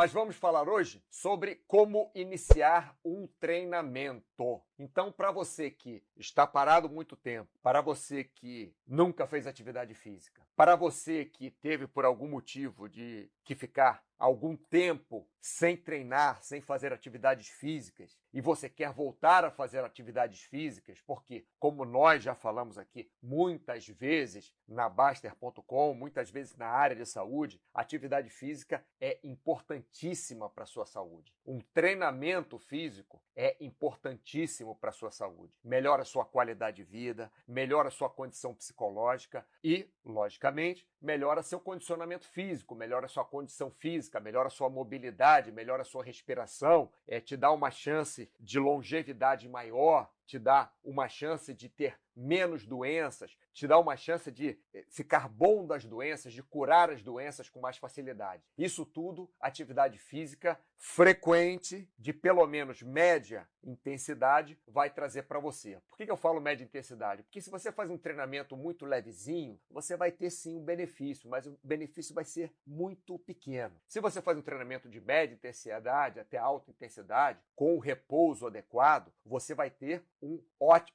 Mas vamos falar hoje sobre como iniciar um treinamento. Então, para você que está parado muito tempo, para você que nunca fez atividade física, para você que teve por algum motivo de que ficar algum tempo sem treinar, sem fazer atividades físicas, e você quer voltar a fazer atividades físicas, porque, como nós já falamos aqui muitas vezes na Baster.com, muitas vezes na área de saúde, atividade física é importantíssima para a sua saúde. Um treinamento físico é importantíssimo para a sua saúde. Melhora a sua qualidade de vida, melhora a sua condição psicológica e, logicamente, melhora seu condicionamento físico, melhora sua condição física, melhora sua mobilidade, melhora sua respiração, é, te dá uma chance de longevidade maior, te dá uma chance de ter menos doenças, te dá uma chance de eh, ficar bom das doenças, de curar as doenças com mais facilidade. Isso tudo, atividade física frequente, de pelo menos média intensidade, vai trazer para você. Por que eu falo média intensidade? Porque se você faz um treinamento muito levezinho, você vai ter sim um benefício, mas o benefício vai ser muito pequeno. Se você faz um treinamento de média intensidade até alta intensidade, com o repouso adequado, você vai ter um,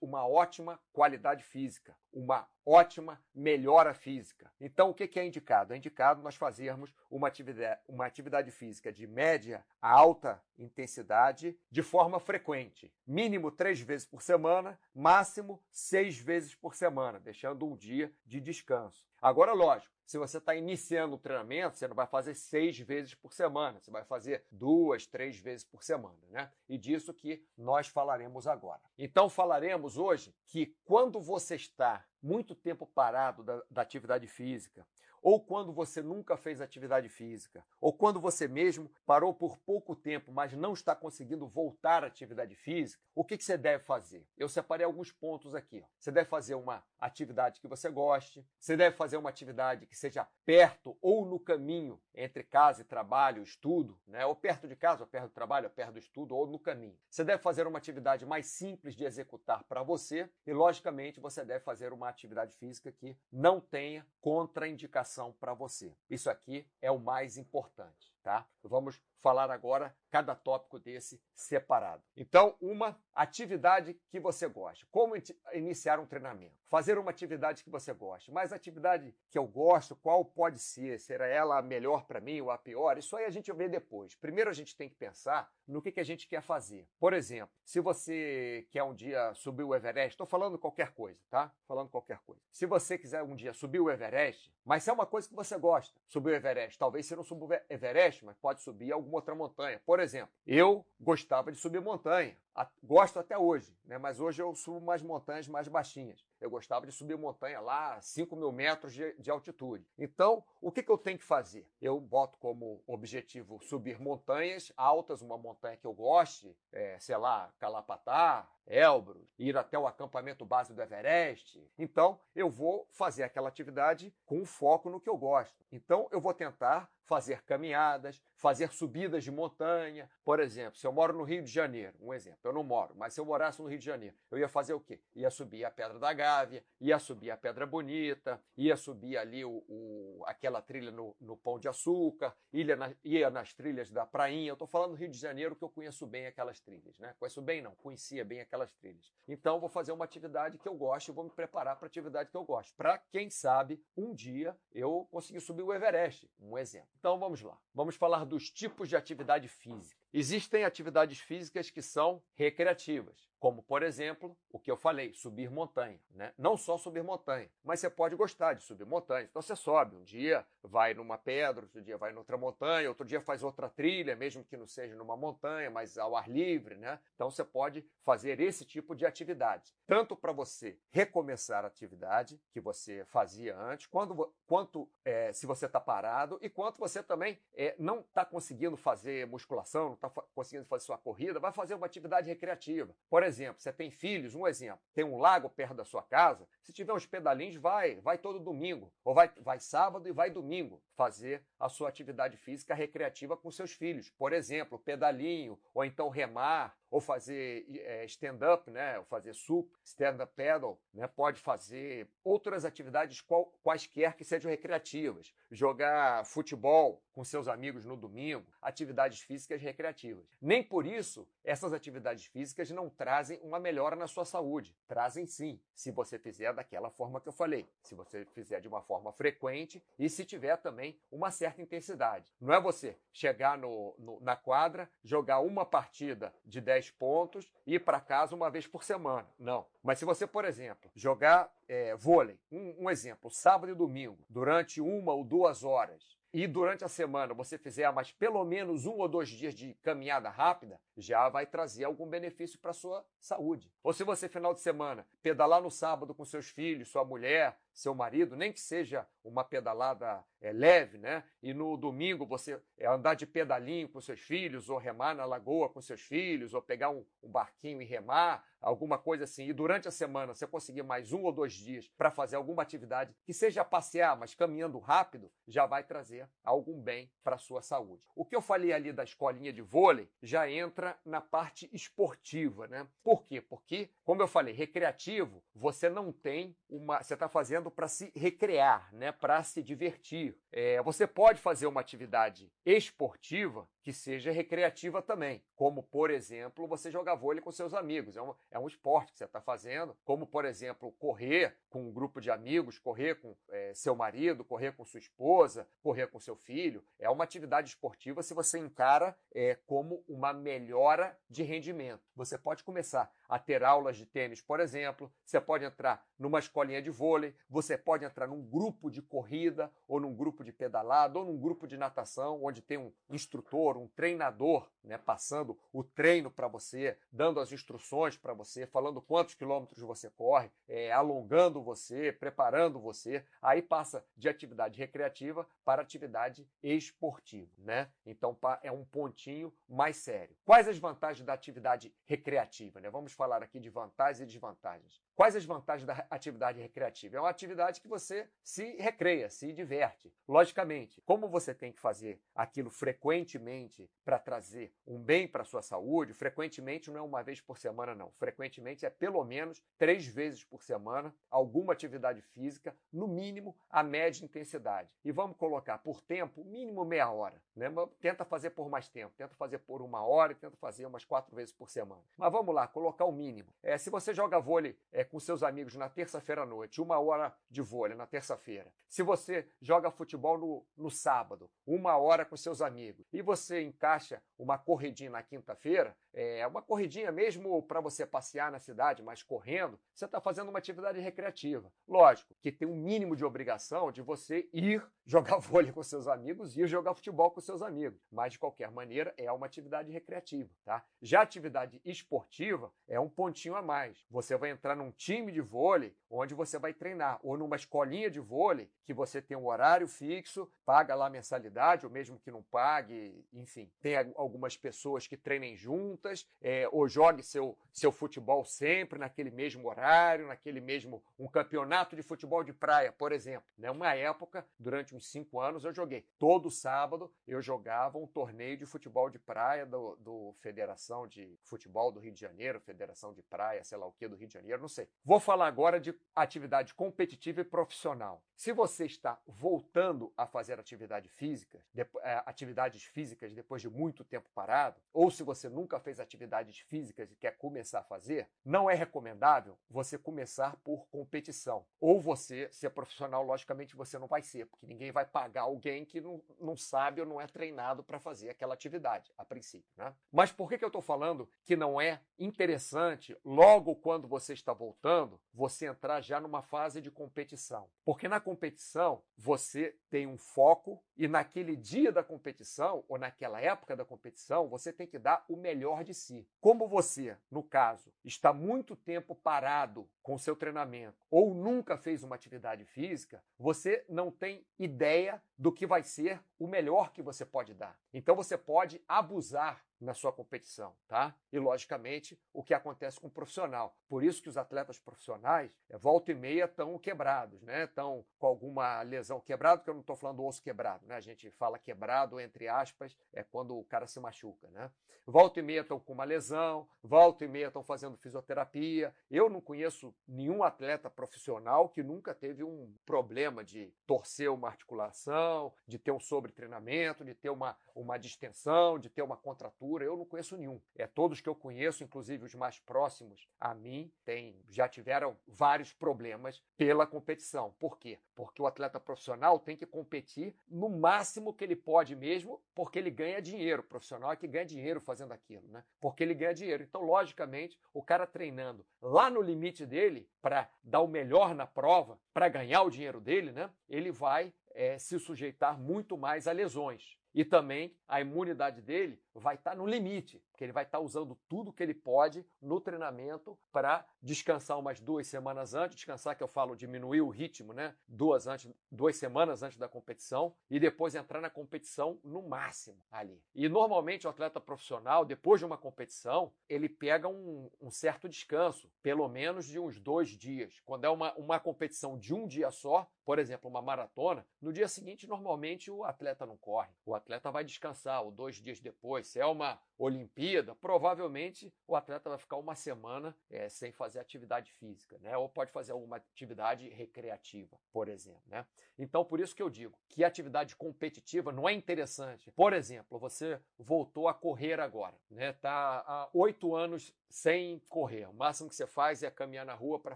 uma ótima qualidade física, uma ótima melhora física. Então, o que é indicado? É indicado nós fazermos uma atividade, uma atividade física de média a alta intensidade de forma frequente. Mínimo três vezes por semana, máximo seis vezes por semana, deixando um dia de descanso. Agora, lógico, se você está iniciando o treinamento, você não vai fazer seis vezes por semana, você vai fazer duas, três vezes por semana, né? E disso que nós falaremos agora. Então, falaremos hoje que quando você está muito tempo parado da, da atividade física, ou quando você nunca fez atividade física, ou quando você mesmo parou por pouco tempo, mas não está conseguindo voltar à atividade física, o que, você deve fazer? Eu separei alguns pontos aqui. Você deve fazer uma atividade que você goste, você deve fazer uma atividade que seja perto ou no caminho entre casa e trabalho, estudo, né? ou perto de casa, ou perto do trabalho, ou perto do estudo, ou no caminho. Você deve fazer uma atividade mais simples de executar para você e, logicamente, você deve fazer uma atividade física que não tenha contraindicação para você. Isso aqui é o mais importante tá? Vamos falar agora cada tópico desse separado. Então, uma atividade que você gosta. Como iniciar um treinamento? Fazer uma atividade que você gosta. Mas a atividade que eu gosto, qual pode ser? Será ela a melhor para mim ou a pior? Isso aí a gente vê depois. Primeiro a gente tem que pensar no que, que a gente quer fazer. Por exemplo, se você quer um dia subir o Everest, estou falando qualquer coisa, tá? Falando qualquer coisa. Se você quiser um dia subir o Everest, mas se é uma coisa que você gosta, subir o Everest, talvez você não suba o Everest mas pode subir alguma outra montanha. Por exemplo, eu gostava de subir montanha, gosto até hoje, né? mas hoje eu subo mais montanhas mais baixinhas. Eu gostava de subir montanha lá, 5 mil metros de, de altitude. Então, o que, que eu tenho que fazer? Eu boto como objetivo subir montanhas altas, uma montanha que eu goste, é, sei lá, Calapatá, Elbrus, ir até o acampamento base do Everest. Então, eu vou fazer aquela atividade com foco no que eu gosto. Então, eu vou tentar fazer caminhadas, fazer subidas de montanha. Por exemplo, se eu moro no Rio de Janeiro, um exemplo, eu não moro, mas se eu morasse no Rio de Janeiro, eu ia fazer o quê? Ia subir a Pedra da Gávea, ia subir a Pedra Bonita, ia subir ali o, o aquela trilha no, no, Pão de Açúcar, ia, na, ia nas trilhas da Prainha. Eu estou falando do Rio de Janeiro que eu conheço bem aquelas trilhas, né? Conheço bem, não, conhecia bem aquelas trilhas. Então, vou fazer uma atividade que eu gosto e vou me preparar para a atividade que eu gosto. Para, quem sabe, um dia eu conseguir subir o Everest, um exemplo. Então, vamos lá. Vamos falar dos tipos de atividade física. Existem atividades físicas que são recreativas, como, por exemplo, o que eu falei, subir montanha. Né? Não só subir montanha, mas você pode gostar de subir montanha. Então você sobe, um dia vai numa pedra, outro dia vai noutra montanha, outro dia faz outra trilha, mesmo que não seja numa montanha, mas ao ar livre. Né? Então você pode fazer esse tipo de atividade, tanto para você recomeçar a atividade que você fazia antes, quando, quanto é, se você está parado, e quanto você também é, não está conseguindo fazer musculação, está conseguindo fazer sua corrida, vai fazer uma atividade recreativa. Por exemplo, você tem filhos, um exemplo, tem um lago perto da sua casa, se tiver uns pedalinhos, vai, vai todo domingo, ou vai, vai sábado e vai domingo fazer a sua atividade física recreativa com seus filhos. Por exemplo, pedalinho, ou então remar, ou fazer é, stand-up, né? ou fazer sup, stand-up paddle, né? pode fazer outras atividades qual, quaisquer que sejam recreativas. Jogar futebol, com seus amigos no domingo, atividades físicas recreativas. Nem por isso essas atividades físicas não trazem uma melhora na sua saúde. Trazem sim, se você fizer daquela forma que eu falei, se você fizer de uma forma frequente e se tiver também uma certa intensidade. Não é você chegar no, no, na quadra, jogar uma partida de 10 pontos e ir para casa uma vez por semana. Não. Mas se você, por exemplo, jogar é, vôlei, um, um exemplo, sábado e domingo, durante uma ou duas horas, e durante a semana você fizer mais pelo menos um ou dois dias de caminhada rápida, já vai trazer algum benefício para sua saúde. Ou se você, final de semana, pedalar no sábado com seus filhos, sua mulher, seu marido, nem que seja uma pedalada é, leve, né? E no domingo você é, andar de pedalinho com seus filhos, ou remar na lagoa com seus filhos, ou pegar um, um barquinho e remar, alguma coisa assim. E durante a semana você conseguir mais um ou dois dias para fazer alguma atividade que seja passear, mas caminhando rápido, já vai trazer algum bem para a sua saúde. O que eu falei ali da escolinha de vôlei já entra na parte esportiva, né? Por quê? Porque, como eu falei, recreativo, você não tem uma. Você está fazendo fazendo para se recrear, né, para se divertir. É, você pode fazer uma atividade esportiva que seja recreativa também, como, por exemplo, você jogar vôlei com seus amigos. É um, é um esporte que você está fazendo, como, por exemplo, correr com um grupo de amigos, correr com é, seu marido, correr com sua esposa, correr com seu filho. É uma atividade esportiva se você encara é, como uma melhora de rendimento. Você pode começar a ter aulas de tênis, por exemplo, você pode entrar numa escolinha de vôlei, você pode entrar num grupo de corrida, ou num grupo de pedalada, ou num grupo de natação, onde tem um instrutor, um treinador, né, passando o treino para você, dando as instruções para você, falando quantos quilômetros você corre, é, alongando você, preparando você. Aí passa de atividade recreativa para atividade esportiva, né? Então é um pontinho mais sério. Quais as vantagens da atividade recreativa? Né? Vamos falar aqui de vantagens e desvantagens. Quais as vantagens da atividade recreativa? É uma atividade que você se recreia, se diverte. Logicamente, como você tem que fazer aquilo frequentemente para trazer um bem para a sua saúde, frequentemente não é uma vez por semana, não. Frequentemente é pelo menos três vezes por semana alguma atividade física, no mínimo a média intensidade. E vamos colocar por tempo, mínimo meia hora. Né? Tenta fazer por mais tempo, tenta fazer por uma hora e tenta fazer umas quatro vezes por semana. Mas vamos lá, colocar o mínimo. É, se você joga vôlei é, com seus amigos na terça-feira à noite, uma hora de vôlei na terça-feira. Se você joga futebol no, no sábado, uma hora com seus amigos, e você encaixa uma corridinha na quinta-feira, é uma corridinha mesmo para você passear na cidade, mas correndo, você está fazendo uma atividade recreativa. Lógico que tem um mínimo de obrigação de você ir jogar vôlei com seus amigos ir jogar futebol com seus amigos, mas de qualquer maneira é uma atividade recreativa, tá? Já atividade esportiva é um pontinho a mais. Você vai entrar num time de vôlei onde você vai treinar, ou numa escolinha de vôlei que você tem um horário fixo, paga lá mensalidade, ou mesmo que não pague, enfim, tem algumas pessoas que treinem juntas, é, ou jogue seu, seu futebol sempre naquele mesmo horário, naquele mesmo um campeonato de futebol de praia, por exemplo. Né? Uma época, durante uns cinco anos, eu joguei. Todo sábado eu jogava um torneio de futebol de praia do, do Federação de Futebol do Rio de Janeiro, Federação de Praia, sei lá o que do Rio de Janeiro, não sei. Vou falar agora de atividade competitiva e profissional. Se você está voltando a fazer atividade física, é, atividades físicas depois de muito tempo parado, ou se você nunca fez atividades físicas e quer começar a fazer, não é recomendável você começar por competição. Ou você ser profissional, logicamente você não vai ser, porque ninguém vai pagar alguém que não, não sabe ou não é treinado para fazer aquela atividade, a princípio. Né? Mas por que, que eu estou falando que não é interessante, logo quando você está voltando, você entrar já numa fase de competição? Porque na competição, você tem um foco e naquele dia da competição, ou naquela época da competição, você tem que dar o melhor de si. Como você, no caso, está muito tempo parado com seu treinamento ou nunca fez uma atividade física, você não tem ideia do que vai ser o melhor que você pode dar. Então você pode abusar na sua competição, tá? E logicamente o que acontece com o profissional. Por isso que os atletas profissionais, é, volta e meia, estão quebrados, né? Estão com alguma lesão quebrada, porque eu não estou falando osso quebrado, né? A gente fala quebrado entre aspas, é quando o cara se machuca, né? Volta e meia estão com uma lesão, volta e meia estão fazendo fisioterapia. Eu não conheço nenhum atleta profissional que nunca teve um problema de torcer uma articulação, de ter um sobretreinamento, de ter uma, uma distensão, de ter uma contratura. Eu não conheço nenhum. É todos que eu conheço, inclusive os mais próximos a mim, tem, já tiveram vários problemas pela competição. Por quê? Porque o atleta profissional tem que competir no máximo que ele pode mesmo, porque ele ganha dinheiro. O profissional é que ganha dinheiro fazendo aquilo, né? Porque ele ganha dinheiro. Então, logicamente, o cara treinando lá no limite dele para dar o melhor na prova, para ganhar o dinheiro dele, né? Ele vai é, se sujeitar muito mais a lesões. E também a imunidade dele vai estar tá no limite, porque ele vai estar tá usando tudo que ele pode no treinamento para descansar umas duas semanas antes. Descansar, que eu falo, diminuir o ritmo, né? Duas, antes, duas semanas antes da competição e depois entrar na competição no máximo ali. E normalmente o atleta profissional, depois de uma competição, ele pega um, um certo descanso, pelo menos de uns dois dias. Quando é uma, uma competição de um dia só, por exemplo, uma maratona, no dia seguinte, normalmente o atleta não corre. O atleta vai descansar, ou dois dias depois. Se é uma Olimpíada, provavelmente o atleta vai ficar uma semana é, sem fazer atividade física, né? Ou pode fazer alguma atividade recreativa, por exemplo, né? Então, por isso que eu digo que atividade competitiva não é interessante. Por exemplo, você voltou a correr agora, né? Tá há oito anos sem correr. O máximo que você faz é caminhar na rua para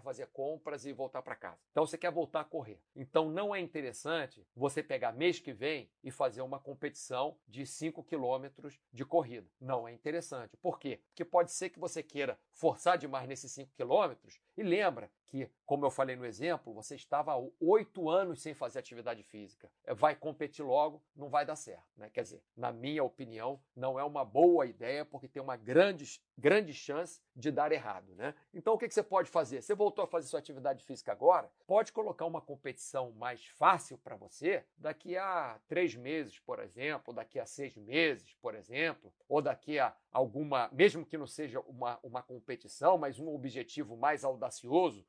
fazer compras e voltar para casa. Então você quer voltar a correr. Então não é interessante você pegar mês que vem e fazer uma competição de 5 quilômetros de corrida. Não é interessante. Por quê? Porque pode ser que você queira forçar demais nesses 5 quilômetros e lembra que, como eu falei no exemplo, você estava oito anos sem fazer atividade física. É, vai competir logo, não vai dar certo. Né? Quer dizer, na minha opinião, não é uma boa ideia, porque tem uma grande, grande chance de dar errado. Né? Então, o que, que você pode fazer? Você voltou a fazer sua atividade física agora? Pode colocar uma competição mais fácil para você daqui a três meses, por exemplo, daqui a seis meses, por exemplo, ou daqui a alguma, mesmo que não seja uma, uma competição, mas um objetivo mais audacioso,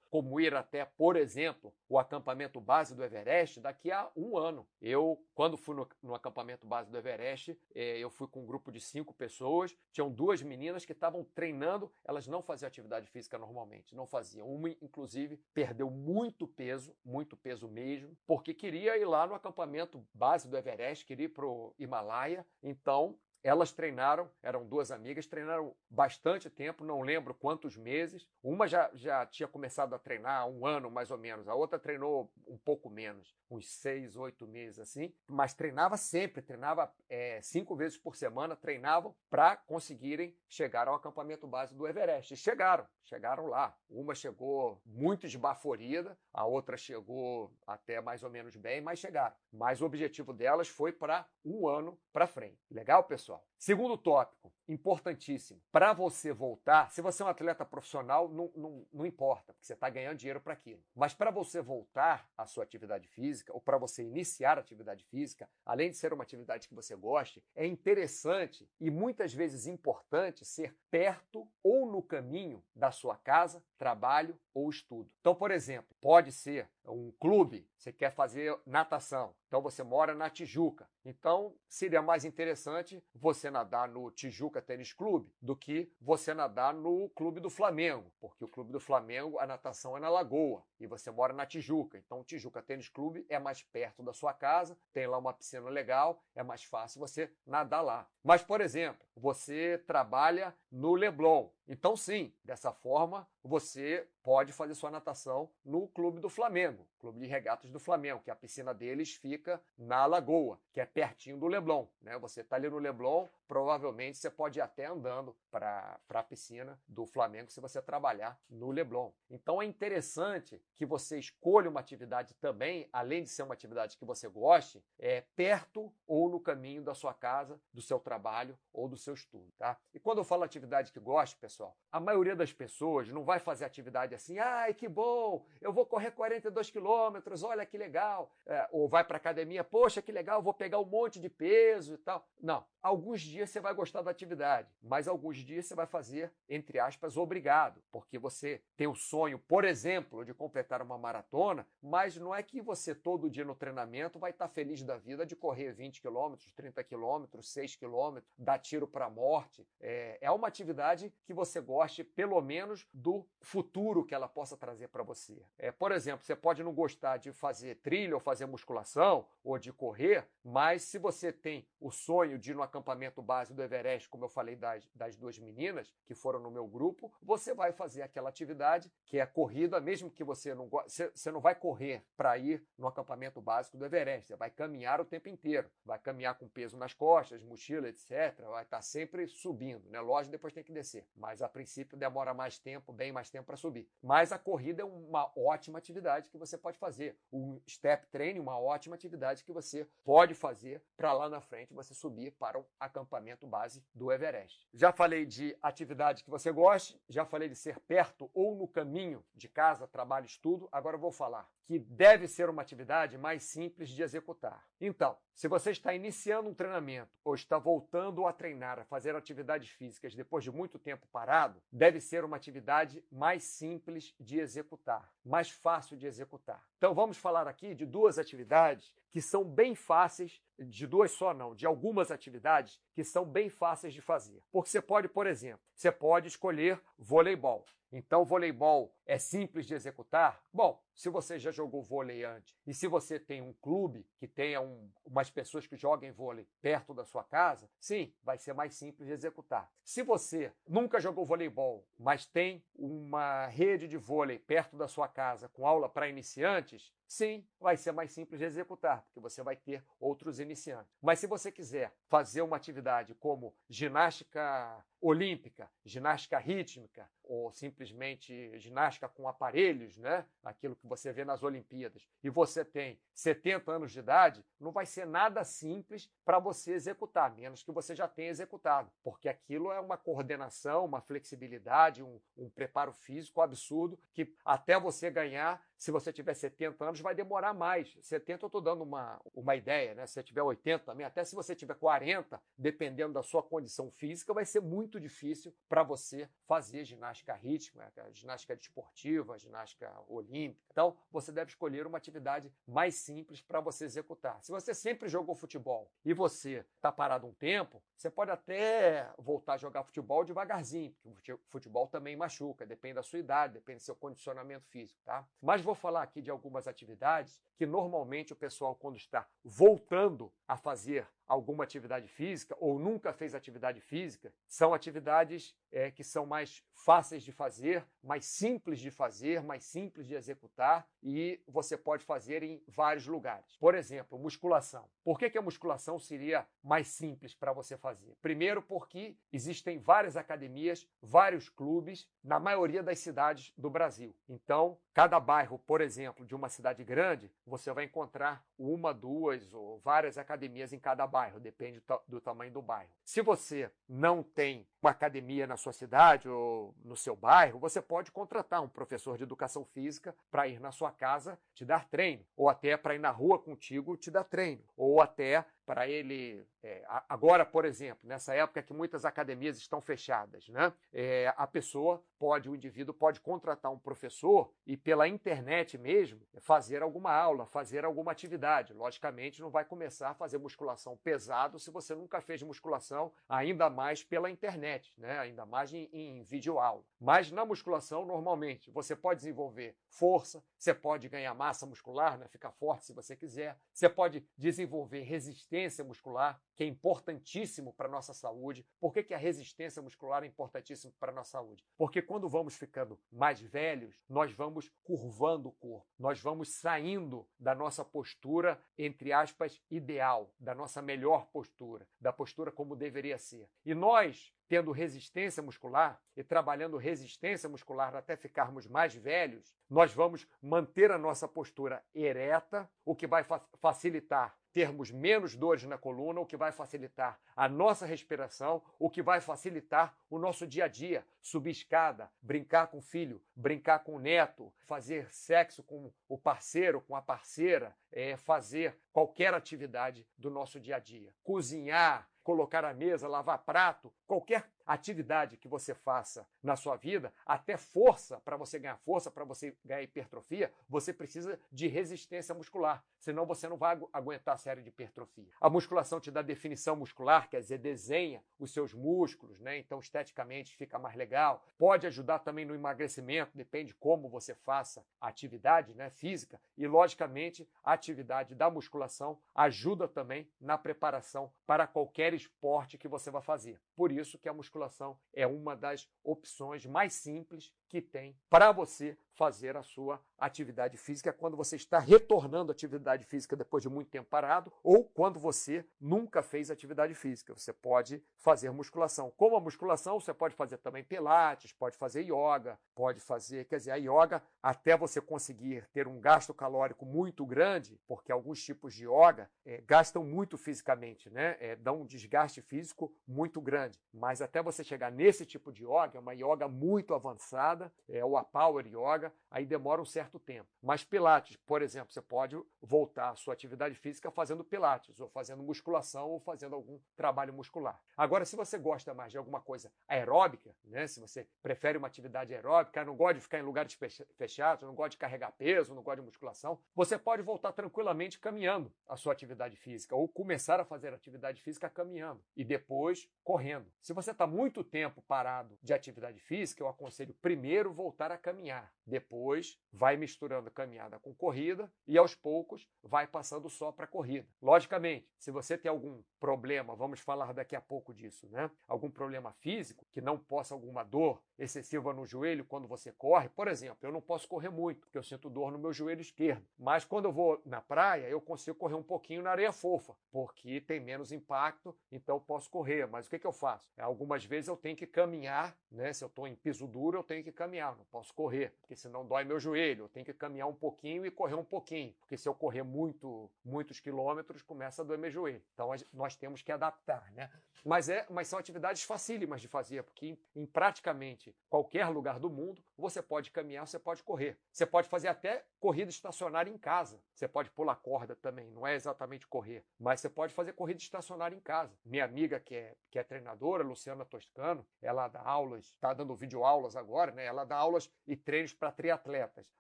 como ir até, por exemplo, o acampamento base do Everest daqui a um ano. Eu, quando fui no, no acampamento base do Everest, eh, eu fui com um grupo de cinco pessoas, tinham duas meninas que estavam treinando, elas não faziam atividade física normalmente, não faziam. Uma, inclusive, perdeu muito peso, muito peso mesmo, porque queria ir lá no acampamento base do Everest, queria ir para o Himalaia, então elas treinaram, eram duas amigas, treinaram bastante tempo, não lembro quantos meses. Uma já, já tinha começado a treinar há um ano mais ou menos, a outra treinou um pouco menos, uns seis, oito meses assim, mas treinava sempre, treinava é, cinco vezes por semana, treinavam para conseguirem chegar ao acampamento base do Everest. E chegaram, chegaram lá. Uma chegou muito esbaforida, a outra chegou até mais ou menos bem, mas chegaram. Mas o objetivo delas foi para um ano para frente. Legal, pessoal? Segundo tópico, importantíssimo. Para você voltar, se você é um atleta profissional, não, não, não importa, porque você está ganhando dinheiro para aquilo. Mas para você voltar à sua atividade física, ou para você iniciar a atividade física, além de ser uma atividade que você goste, é interessante e muitas vezes importante ser perto ou no caminho da sua casa, trabalho ou estudo. Então, por exemplo, pode ser um clube, você quer fazer natação, então você mora na Tijuca. Então seria mais interessante você nadar no Tijuca Tênis Clube do que você nadar no Clube do Flamengo, porque o Clube do Flamengo a natação é na Lagoa e você mora na Tijuca. Então o Tijuca Tênis Clube é mais perto da sua casa, tem lá uma piscina legal, é mais fácil você nadar lá. Mas, por exemplo, você trabalha no Leblon. Então, sim, dessa forma você pode fazer sua natação no Clube do Flamengo, Clube de Regatas do Flamengo, que a piscina deles fica na Lagoa, que é pertinho do Leblon. Né? Você está ali no Leblon, provavelmente você pode ir até andando para a piscina do Flamengo se você trabalhar no Leblon. Então é interessante que você escolha uma atividade também, além de ser uma atividade que você goste, é perto ou no caminho da sua casa, do seu trabalho ou do seu estudo. Tá? E quando eu falo atividade que goste, pessoal, a maioria das pessoas não vai fazer atividade assim, ai, que bom, eu vou correr 42 quilômetros, olha que legal. É, ou vai para academia, poxa, que legal, vou pegar um monte de peso e tal. Não, alguns dias você vai gostar da atividade, mas alguns dias você vai fazer, entre aspas, obrigado, porque você tem o sonho, por exemplo, de completar uma maratona, mas não é que você todo dia no treinamento vai estar feliz da vida de correr 20 quilômetros, 30 quilômetros, 6 quilômetros, dar tiro para a morte. É uma atividade que você goste, pelo menos, do futuro que ela possa trazer para você. É, por exemplo, você pode não gostar de fazer trilha ou fazer musculação ou de correr, mas se você tem o sonho de ir no acampamento base do Everest, como eu falei das, das duas meninas que foram no meu grupo, você vai fazer aquela atividade que é corrida, mesmo que você não você, você não vai correr para ir no acampamento básico do Everest, você vai caminhar o tempo inteiro, vai caminhar com peso nas costas, mochila, etc. Vai estar sempre subindo, né? Lógico, depois tem que descer, mas a princípio demora mais tempo, bem mais tempo para subir. Mas a corrida é uma ótima atividade que você pode fazer. O step training, uma ótima atividade que você pode fazer para lá na frente você subir para o acampamento base do Everest. Já falei de atividade que você goste, já falei de ser perto ou no caminho de casa, trabalho, estudo. Agora eu vou falar que deve ser uma atividade mais simples de executar. Então, se você está iniciando um treinamento ou está voltando a treinar, a fazer atividades físicas depois de muito tempo parado, deve ser uma atividade mais simples de executar, mais fácil de executar. Então, vamos falar aqui de duas atividades que são bem fáceis, de duas só não, de algumas atividades que são bem fáceis de fazer. Porque você pode, por exemplo, você pode escolher voleibol. Então, voleibol é simples de executar? Bom, se você já jogou vôlei antes e se você tem um clube que tenha um, umas pessoas que joguem vôlei perto da sua casa, sim, vai ser mais simples de executar. Se você nunca jogou voleibol, mas tem uma rede de vôlei perto da sua casa com aula para iniciantes, sim, vai ser mais simples de executar, porque você vai ter outros iniciantes. Mas se você quiser fazer uma atividade como ginástica olímpica, ginástica rítmica ou simplesmente ginástica com aparelhos, né? Aquilo que você vê nas Olimpíadas, e você tem 70 anos de idade, não vai ser nada simples para você executar, menos que você já tenha executado, porque aquilo é uma coordenação, uma flexibilidade, um, um preparo físico absurdo que até você ganhar se você tiver 70 anos, vai demorar mais. 70 eu estou dando uma, uma ideia, né? Se você tiver 80 também, até se você tiver 40, dependendo da sua condição física, vai ser muito difícil para você fazer ginástica rítmica, ginástica desportiva, ginástica olímpica. Então, você deve escolher uma atividade mais simples para você executar. Se você sempre jogou futebol e você está parado um tempo, você pode até voltar a jogar futebol devagarzinho, porque o futebol também machuca, depende da sua idade, depende do seu condicionamento físico, tá? Mas vou falar aqui de algumas atividades que normalmente o pessoal, quando está voltando a fazer alguma atividade física ou nunca fez atividade física, são atividades é, que são mais fáceis de fazer, mais simples de fazer, mais simples de executar e você pode fazer em vários lugares. Por exemplo, musculação. Por que, que a musculação seria mais simples para você fazer? Primeiro, porque existem várias academias, vários clubes na maioria das cidades do Brasil. Então, cada bairro, por exemplo, de uma cidade grande, você vai encontrar uma, duas ou várias academias em cada bairro bairro, depende do tamanho do bairro. Se você não tem uma academia na sua cidade ou no seu bairro, você pode contratar um professor de educação física para ir na sua casa te dar treino, ou até para ir na rua contigo te dar treino, ou até para ele. É, agora, por exemplo, nessa época que muitas academias estão fechadas, né? É, a pessoa pode, o indivíduo pode contratar um professor e pela internet mesmo fazer alguma aula, fazer alguma atividade. Logicamente, não vai começar a fazer musculação pesado se você nunca fez musculação, ainda mais pela internet, né? Ainda mais em, em vídeo aula. Mas na musculação, normalmente, você pode desenvolver força, você pode ganhar massa muscular, né? ficar forte se você quiser, você pode desenvolver resistência resistência muscular, que é importantíssimo para a nossa saúde. Por que, que a resistência muscular é importantíssimo para a nossa saúde? Porque quando vamos ficando mais velhos, nós vamos curvando o corpo, nós vamos saindo da nossa postura, entre aspas, ideal, da nossa melhor postura, da postura como deveria ser. E nós, tendo resistência muscular e trabalhando resistência muscular até ficarmos mais velhos, nós vamos manter a nossa postura ereta, o que vai fa facilitar termos menos dores na coluna, o que vai facilitar a nossa respiração, o que vai facilitar o nosso dia a dia. Subir escada, brincar com o filho, brincar com o neto, fazer sexo com o parceiro, com a parceira, é, fazer qualquer atividade do nosso dia a dia. Cozinhar, colocar a mesa, lavar prato, qualquer atividade que você faça na sua vida, até força, para você ganhar força, para você ganhar hipertrofia, você precisa de resistência muscular, senão você não vai aguentar a série de hipertrofia. A musculação te dá definição muscular, quer dizer, desenha os seus músculos, né? Então esteticamente fica mais legal. Pode ajudar também no emagrecimento, depende como você faça a atividade, né, física, e logicamente a atividade da musculação ajuda também na preparação para qualquer esporte que você vai fazer. Por isso que a musculação é uma das opções mais simples que tem para você fazer a sua atividade física quando você está retornando à atividade física depois de muito tempo parado ou quando você nunca fez atividade física. Você pode fazer musculação. Como a musculação, você pode fazer também pilates, pode fazer yoga, pode fazer, quer dizer, a yoga até você conseguir ter um gasto calórico muito grande, porque alguns tipos de yoga é, gastam muito fisicamente, né? É, dão um desgaste físico muito grande. Mas até você chegar nesse tipo de yoga, é uma yoga muito avançada, é o a Power Yoga, aí demora um certo tempo. Mas Pilates, por exemplo, você pode voltar à sua atividade física fazendo Pilates, ou fazendo musculação, ou fazendo algum trabalho muscular. Agora, se você gosta mais de alguma coisa aeróbica, né? se você prefere uma atividade aeróbica, não gosta de ficar em lugares fechados, não gosta de carregar peso, não gosta de musculação, você pode voltar tranquilamente caminhando a sua atividade física, ou começar a fazer atividade física caminhando e depois correndo. Se você está muito tempo parado de atividade física, eu aconselho primeiro voltar a caminhar. Depois vai misturando caminhada com corrida e aos poucos vai passando só para corrida. Logicamente, se você tem algum problema, vamos falar daqui a pouco disso, né? Algum problema físico que não possa alguma dor excessiva no joelho quando você corre, por exemplo, eu não posso correr muito porque eu sinto dor no meu joelho esquerdo, mas quando eu vou na praia eu consigo correr um pouquinho na areia fofa porque tem menos impacto, então eu posso correr. Mas o que, que eu faço? Algumas vezes eu tenho que caminhar, né? Se eu estou em piso duro eu tenho que caminhar, não posso correr porque senão dói meu joelho. Eu tenho que caminhar um pouquinho e correr um pouquinho, porque se eu correr muito, muitos quilômetros, começa a doer meu joelho. Então nós temos que adaptar, né? Mas, é, mas são atividades facílimas de fazer, porque em, em praticamente qualquer lugar do mundo você pode caminhar, você pode correr. Você pode fazer até corrida estacionária em casa. Você pode pular corda também, não é exatamente correr, mas você pode fazer corrida estacionária em casa. Minha amiga que é, que é treinadora, Luciana Toscano, ela dá aulas, está dando vídeo aulas agora, né? Ela dá aulas e treinos para triatletas,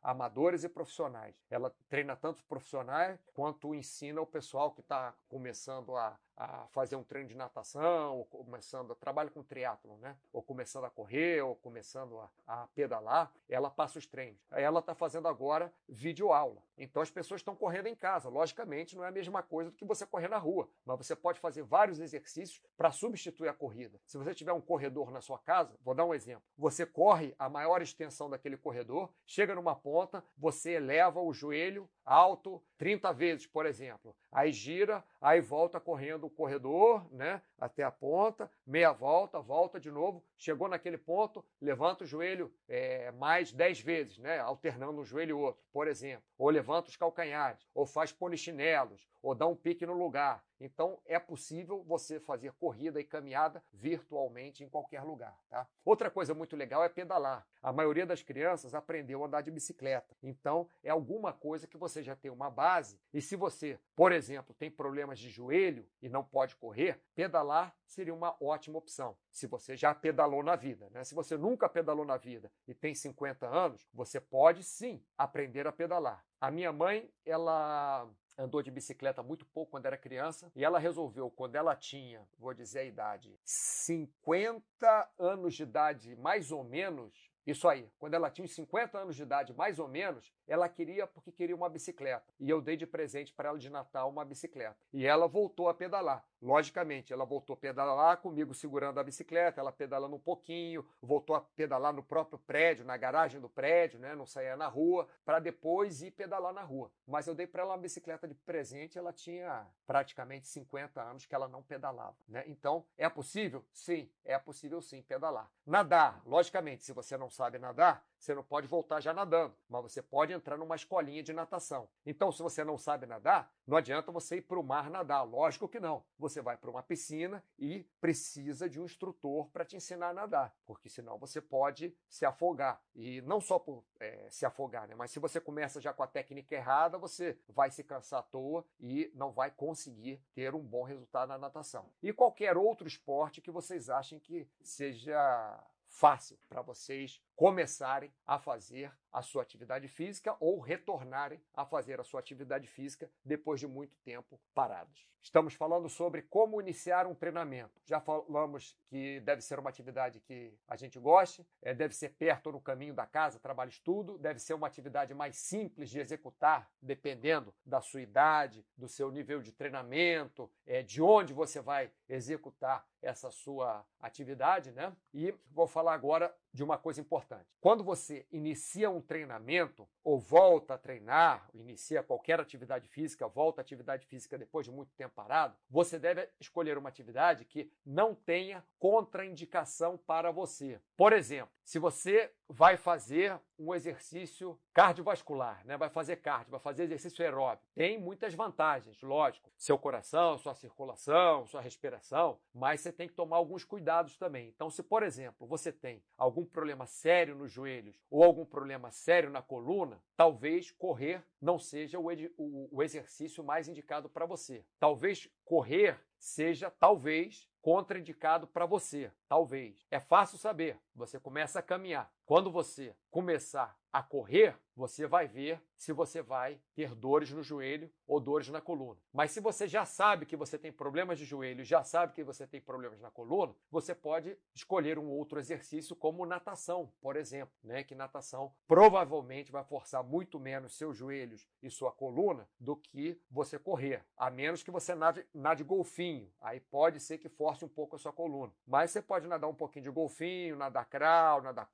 amadores e profissionais. Ela treina tanto profissionais quanto ensina o pessoal que está começando a, a fazer um treino de natação, ou começando a trabalhar com triatlon, né? Ou começando a correr, ou começando a, a pedalar, ela passa os treinos. Ela está fazendo agora vídeo aula. Então as pessoas estão correndo em casa. Logicamente, não é a mesma coisa do que você correr na rua, mas você pode fazer vários exercícios para substituir a corrida. Se você tiver um corredor na sua casa, vou dar um exemplo. Você corre a maior extensão daquele corredor, chega numa ponta, você eleva o joelho alto 30 vezes, por exemplo. Aí gira, aí volta correndo o corredor, né, até a ponta, meia volta, volta de novo, chegou naquele ponto, levanta o joelho é, mais 10 vezes, né, alternando um joelho e outro, por exemplo. Ou levanta os calcanhares, ou faz polichinelos, ou dá um pique no lugar. Então é possível você fazer corrida e caminhada virtualmente em qualquer lugar. Tá? Outra coisa muito legal é pedalar. A maioria das crianças aprendeu a andar de bicicleta. Então é alguma coisa que você já tem uma base. E se você, por exemplo, tem problemas de joelho e não pode correr, pedalar seria uma ótima opção. Se você já pedalou na vida. Né? Se você nunca pedalou na vida e tem 50 anos, você pode sim aprender a pedalar. A minha mãe, ela andou de bicicleta muito pouco quando era criança e ela resolveu, quando ela tinha, vou dizer a idade, 50 anos de idade, mais ou menos, isso aí, quando ela tinha uns 50 anos de idade, mais ou menos, ela queria porque queria uma bicicleta. E eu dei de presente para ela de Natal uma bicicleta. E ela voltou a pedalar. Logicamente, ela voltou a pedalar comigo segurando a bicicleta, ela pedalando um pouquinho, voltou a pedalar no próprio prédio, na garagem do prédio, né? não saía na rua, para depois ir pedalar na rua. Mas eu dei para ela uma bicicleta de presente, ela tinha praticamente 50 anos que ela não pedalava. Né? Então, é possível? Sim, é possível sim pedalar. Nadar, logicamente, se você não não sabe nadar, você não pode voltar já nadando, mas você pode entrar numa escolinha de natação. Então, se você não sabe nadar, não adianta você ir para o mar nadar. Lógico que não. Você vai para uma piscina e precisa de um instrutor para te ensinar a nadar, porque senão você pode se afogar. E não só por é, se afogar, né? mas se você começa já com a técnica errada, você vai se cansar à toa e não vai conseguir ter um bom resultado na natação. E qualquer outro esporte que vocês achem que seja fácil para vocês começarem a fazer a sua atividade física ou retornarem a fazer a sua atividade física depois de muito tempo parados. Estamos falando sobre como iniciar um treinamento. Já falamos que deve ser uma atividade que a gente goste, é, deve ser perto ou no caminho da casa, trabalho, estudo, deve ser uma atividade mais simples de executar, dependendo da sua idade, do seu nível de treinamento, é, de onde você vai executar essa sua atividade, né? E vou falar agora de uma coisa importante. Quando você inicia um treinamento ou volta a treinar, inicia qualquer atividade física, volta à atividade física depois de muito tempo parado, você deve escolher uma atividade que não tenha contraindicação para você. Por exemplo, se você vai fazer um exercício cardiovascular, né? vai fazer cardio, vai fazer exercício aeróbico. Tem muitas vantagens, lógico. Seu coração, sua circulação, sua respiração, mas você tem que tomar alguns cuidados também. Então, se, por exemplo, você tem algum problema sério nos joelhos ou algum problema sério na coluna, talvez correr não seja o, o, o exercício mais indicado para você. Talvez correr seja, talvez, contraindicado para você. Talvez. É fácil saber. Você começa a caminhar. Quando você começar a correr, você vai ver se você vai ter dores no joelho ou dores na coluna. Mas se você já sabe que você tem problemas de joelho, já sabe que você tem problemas na coluna, você pode escolher um outro exercício como natação, por exemplo, né? Que natação provavelmente vai forçar muito menos seus joelhos e sua coluna do que você correr, a menos que você nade, nade golfinho. Aí pode ser que force um pouco a sua coluna. Mas você pode nadar um pouquinho de golfinho, nadar crawl, nadar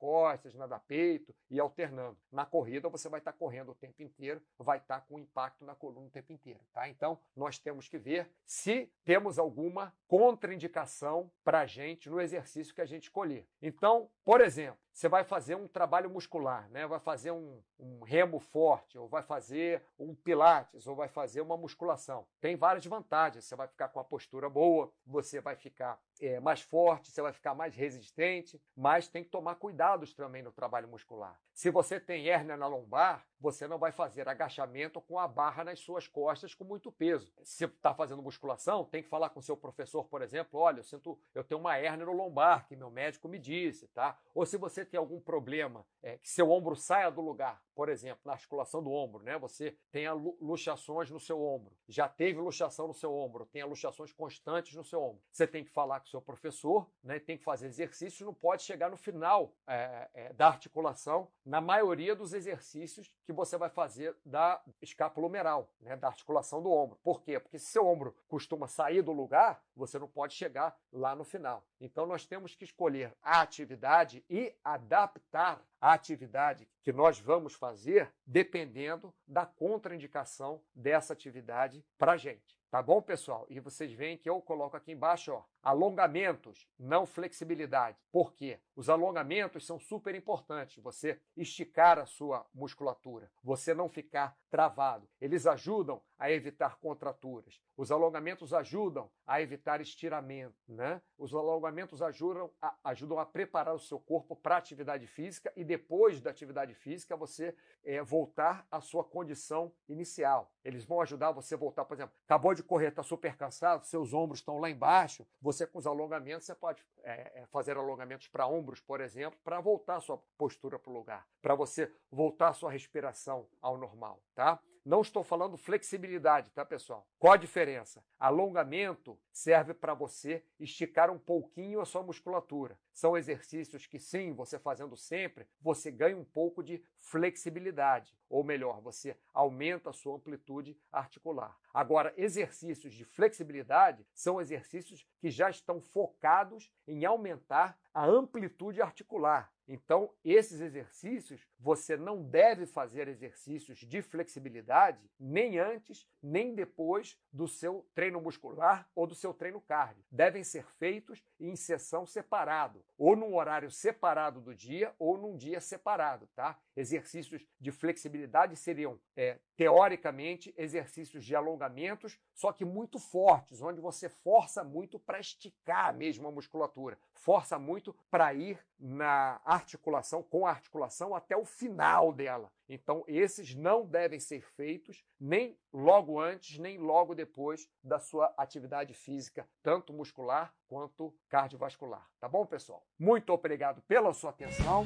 costas, nadar peito e alternando. Na corrida você vai estar correndo o tempo inteiro, vai estar com impacto na coluna o tempo inteiro, tá? Então nós temos que ver se temos alguma contraindicação para a gente no exercício que a gente escolher. Então, por exemplo, você vai fazer um trabalho muscular, né? vai fazer um, um, remo forte, ou vai fazer um pilates, ou vai fazer uma musculação. Tem várias vantagens. Você vai ficar com a postura boa, você vai ficar é, mais forte, você vai ficar mais resistente, mas tem que tomar cuidados também no trabalho muscular. Se você tem hérnia na lombar, você não vai fazer agachamento com a barra nas suas costas com muito peso. Se está fazendo musculação, tem que falar com seu professor, por exemplo, olha, eu sinto, eu tenho uma hérnia no lombar que meu médico me disse, tá? Ou se você tem algum problema, é, que seu ombro saia do lugar, por exemplo, na articulação do ombro, né? Você tenha luxações no seu ombro, já teve luxação no seu ombro, tenha luxações constantes no seu ombro. Você tem que falar com o seu professor, né? Tem que fazer exercícios, não pode chegar no final é, é, da articulação, na maioria dos exercícios que você vai fazer da escapulomeral, né? Da articulação do ombro. Por quê? Porque se seu ombro costuma sair do lugar, você não pode chegar lá no final. Então nós temos que escolher a atividade e adaptar a atividade que nós vamos fazer dependendo da contraindicação dessa atividade para a gente. Tá bom, pessoal? E vocês veem que eu coloco aqui embaixo, ó, alongamentos, não flexibilidade. Por quê? Os alongamentos são super importantes. Você esticar a sua musculatura, você não ficar travado. Eles ajudam a evitar contraturas. Os alongamentos ajudam a evitar estiramento, né? Os alongamentos ajudam a, ajudam a preparar o seu corpo para atividade física e depois da atividade física você é, voltar à sua condição inicial. Eles vão ajudar você a voltar, por exemplo, acabou de correr, está super cansado, seus ombros estão lá embaixo, você com os alongamentos, você pode é, é fazer alongamentos para ombros, por exemplo, para voltar sua postura para o lugar, para você voltar sua respiração ao normal, tá? Não estou falando flexibilidade, tá, pessoal? Qual a diferença? Alongamento serve para você esticar um pouquinho a sua musculatura. São exercícios que, sim, você fazendo sempre, você ganha um pouco de flexibilidade. ou melhor, você aumenta a sua amplitude articular. Agora, exercícios de flexibilidade são exercícios que já estão focados em aumentar a amplitude articular. Então, esses exercícios, você não deve fazer exercícios de flexibilidade nem antes, nem depois do seu treino muscular ou do seu treino cardio. Devem ser feitos em sessão separado, ou num horário separado do dia ou num dia separado, tá? Exercícios de flexibilidade seriam, é, teoricamente, exercícios de alongamentos, só que muito fortes, onde você força muito para esticar mesmo a musculatura, força muito para ir na articulação, com a articulação até o final dela. Então, esses não devem ser feitos nem logo antes, nem logo depois da sua atividade física, tanto muscular quanto cardiovascular. Tá bom, pessoal? Muito obrigado pela sua atenção.